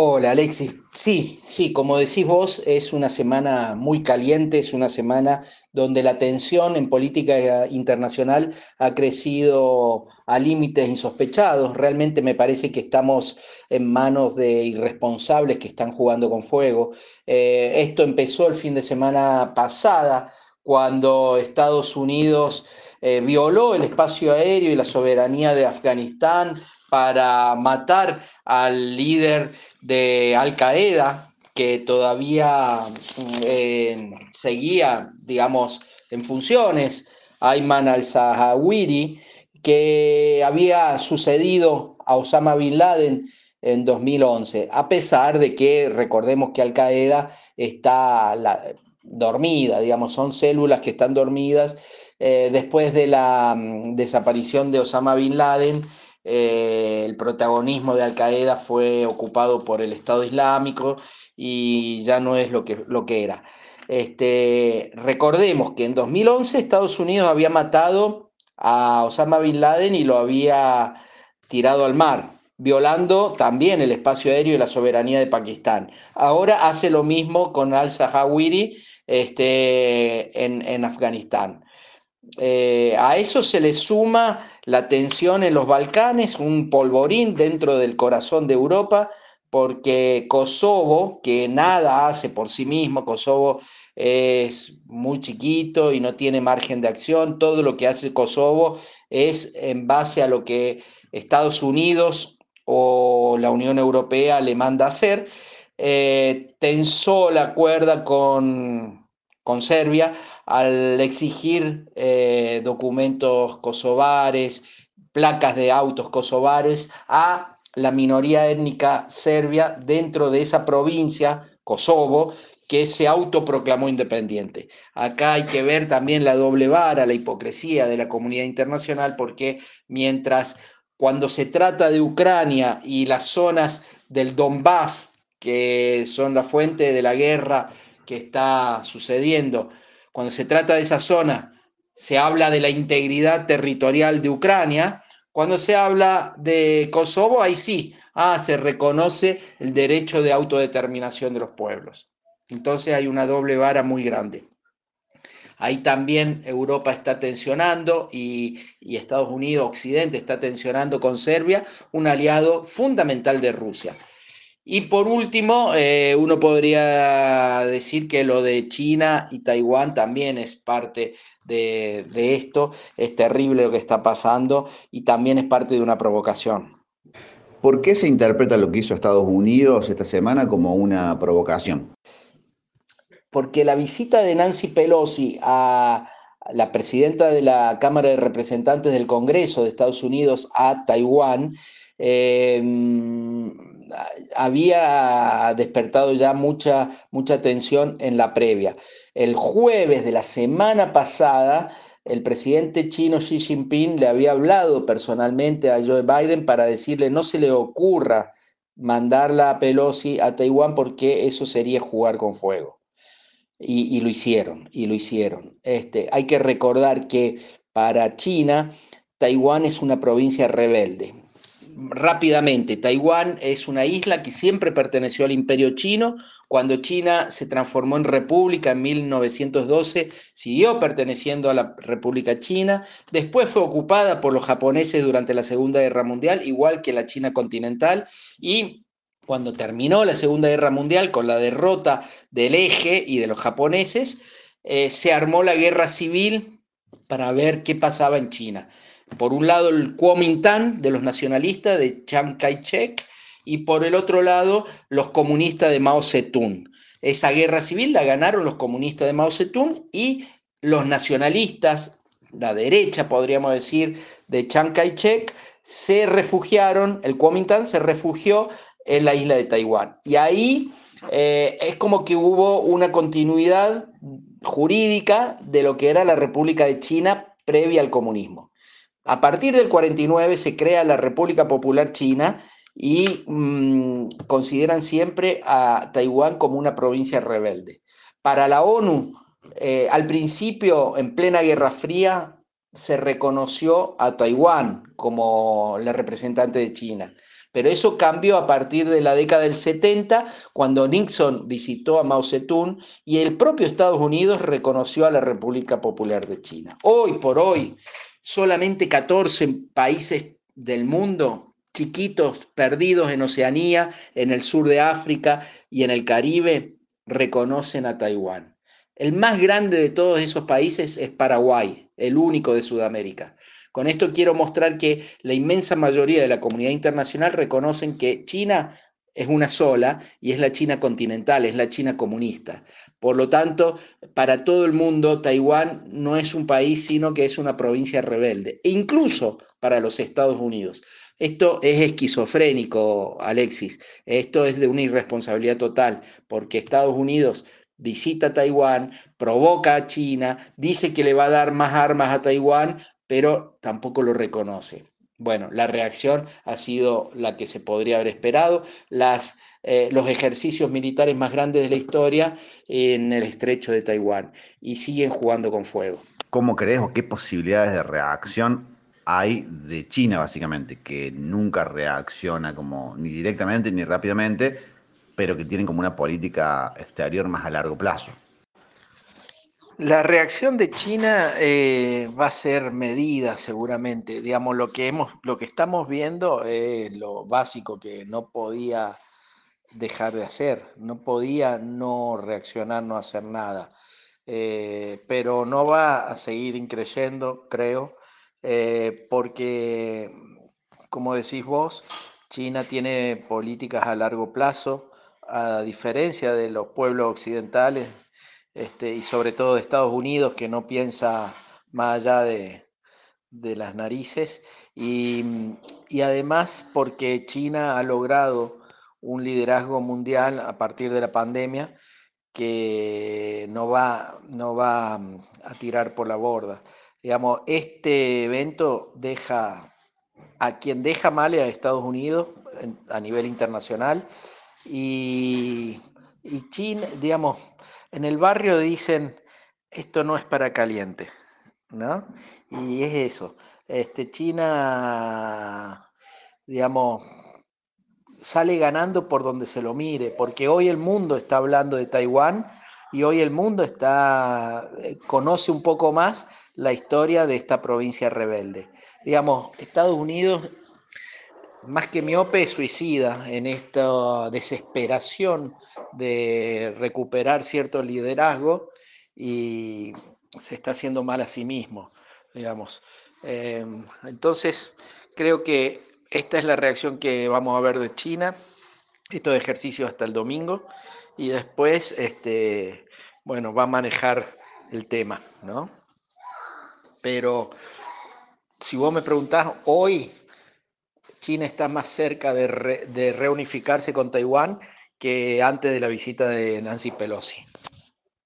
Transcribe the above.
Hola Alexis, sí, sí, como decís vos, es una semana muy caliente, es una semana donde la tensión en política internacional ha crecido a límites insospechados. Realmente me parece que estamos en manos de irresponsables que están jugando con fuego. Eh, esto empezó el fin de semana pasada, cuando Estados Unidos eh, violó el espacio aéreo y la soberanía de Afganistán para matar al líder de Al Qaeda, que todavía mm, eh, seguía, digamos, en funciones, Ayman al-Zawahiri, que había sucedido a Osama Bin Laden en 2011, a pesar de que recordemos que Al Qaeda está dormida, digamos, son células que están dormidas eh, después de la mm, desaparición de Osama Bin Laden eh, el protagonismo de Al Qaeda fue ocupado por el Estado Islámico y ya no es lo que, lo que era. Este, recordemos que en 2011 Estados Unidos había matado a Osama Bin Laden y lo había tirado al mar, violando también el espacio aéreo y la soberanía de Pakistán. Ahora hace lo mismo con al-Zawahiri este, en, Afganistán. Eh, a eso se le suma la tensión en los Balcanes, un polvorín dentro del corazón de Europa, porque Kosovo, que nada hace por sí mismo, Kosovo es muy chiquito y no tiene margen de acción, todo lo que hace Kosovo es en base a lo que Estados Unidos o la Unión Europea le manda hacer, eh, tensó la cuerda con, con Serbia al exigir eh, documentos kosovares, placas de autos kosovares a la minoría étnica serbia dentro de esa provincia, Kosovo, que se autoproclamó independiente. Acá hay que ver también la doble vara, la hipocresía de la comunidad internacional, porque mientras cuando se trata de Ucrania y las zonas del Donbass, que son la fuente de la guerra que está sucediendo, cuando se trata de esa zona, se habla de la integridad territorial de Ucrania. Cuando se habla de Kosovo, ahí sí, ah, se reconoce el derecho de autodeterminación de los pueblos. Entonces hay una doble vara muy grande. Ahí también Europa está tensionando y, y, Estados Unidos, Occidente, está tensionando con Serbia, un aliado fundamental de Rusia. Y por último, eh, uno podría decir que lo de China y Taiwán también es parte de, esto. Es terrible lo que está pasando y también es parte de una provocación. ¿Por qué se interpreta lo que hizo Estados Unidos esta semana como una provocación? Porque la visita de Nancy Pelosi a la presidenta de la Cámara de Representantes del Congreso de Estados Unidos a Taiwán eh, había despertado ya mucha, mucha tensión en la previa. El jueves de la semana pasada, el presidente chino Xi Jinping le había hablado personalmente a Joe Biden para decirle no se le ocurra mandarla a Pelosi a Taiwán porque eso sería jugar con fuego. Y, lo hicieron, y lo hicieron. Este, hay que recordar que para China, Taiwán es una provincia rebelde rápidamente, Taiwán es una isla que siempre perteneció al imperio chino. Cuando China se transformó en república en 1912, siguió perteneciendo a la República China. Después fue ocupada por los japoneses durante la Segunda Guerra Mundial, igual que la China continental. Y cuando terminó la Segunda Guerra Mundial con la derrota del eje y de los japoneses, eh, se armó la guerra civil para ver qué pasaba en China. Por un lado el Kuomintang de los nacionalistas de Chiang Kai-shek y por el otro lado los comunistas de Mao Zedong. Esa guerra civil la ganaron los comunistas de Mao Zedong y los nacionalistas, la derecha podríamos decir, de Chiang Kai-shek, se refugiaron, el Kuomintang se refugió en la isla de Taiwán. Y ahí eh, es como que hubo una continuidad jurídica de lo que era la República de China previa al comunismo. A partir del 49 se crea la República Popular China y mm, consideran siempre a Taiwán como una provincia rebelde. Para la ONU, eh, al principio, en plena Guerra Fría, se reconoció a Taiwán como la representante de China. Pero eso cambió a partir de la década del 70, cuando Nixon visitó a Mao Zedong y el propio Estados Unidos reconoció a la República Popular de China. Hoy por hoy, solamente 14 países del mundo, chiquitos, perdidos en Oceanía, en el sur de África y en el Caribe, reconocen a Taiwán. El más grande de todos esos países es Paraguay, el único de Sudamérica. Con esto quiero mostrar que la inmensa mayoría de la comunidad internacional reconocen que China es una sola y es la China continental, es la China comunista. Por lo tanto, para todo el mundo, Taiwán no es un país, sino que es una provincia rebelde, e incluso para los Estados Unidos. Esto es esquizofrénico, Alexis. Esto es de una irresponsabilidad total, porque Estados Unidos visita Taiwán, provoca a China, dice que le va a dar más armas a Taiwán, pero tampoco lo reconoce. Bueno, la reacción ha sido la que se podría haber esperado. Las, eh, los ejercicios militares más grandes de la historia en el estrecho de Taiwán y siguen jugando con fuego. ¿Cómo crees o qué posibilidades de reacción hay de China, básicamente, que nunca reacciona como ni directamente ni rápidamente, pero que tienen como una política exterior más a largo plazo? La reacción de China eh, va a ser medida seguramente. Digamos, lo que, hemos, lo que estamos viendo es lo básico que no podía dejar de hacer, no podía no reaccionar, no hacer nada. Eh, pero no va a seguir increyendo, creo, eh, porque, como decís vos, China tiene políticas a largo plazo, a diferencia de los pueblos occidentales este, y sobre todo de Estados Unidos, que no piensa más allá de, las narices, y, además porque China ha logrado un liderazgo mundial a partir de la pandemia que no va, no va a tirar por la borda. Digamos, este evento deja a quien deja mal a Estados Unidos a nivel internacional y, y China, digamos, en el barrio dicen, esto no es para caliente, ¿no? Y es eso. Este, China, digamos, sale ganando por donde se lo mire, porque hoy el mundo está hablando de Taiwán y hoy el mundo está, eh, conoce un poco más la historia de esta provincia rebelde. Digamos, Estados Unidos, más que miope, suicida en esta desesperación de recuperar cierto liderazgo y se está haciendo mal a sí mismo, digamos. Em, entonces, creo que esta es la reacción que vamos a ver de China, estos ejercicios hasta el domingo, y después, este, bueno, va a manejar el tema, ¿no? Pero si vos me preguntás, hoy China está más cerca de, de reunificarse con Taiwán que antes de la visita de Nancy Pelosi.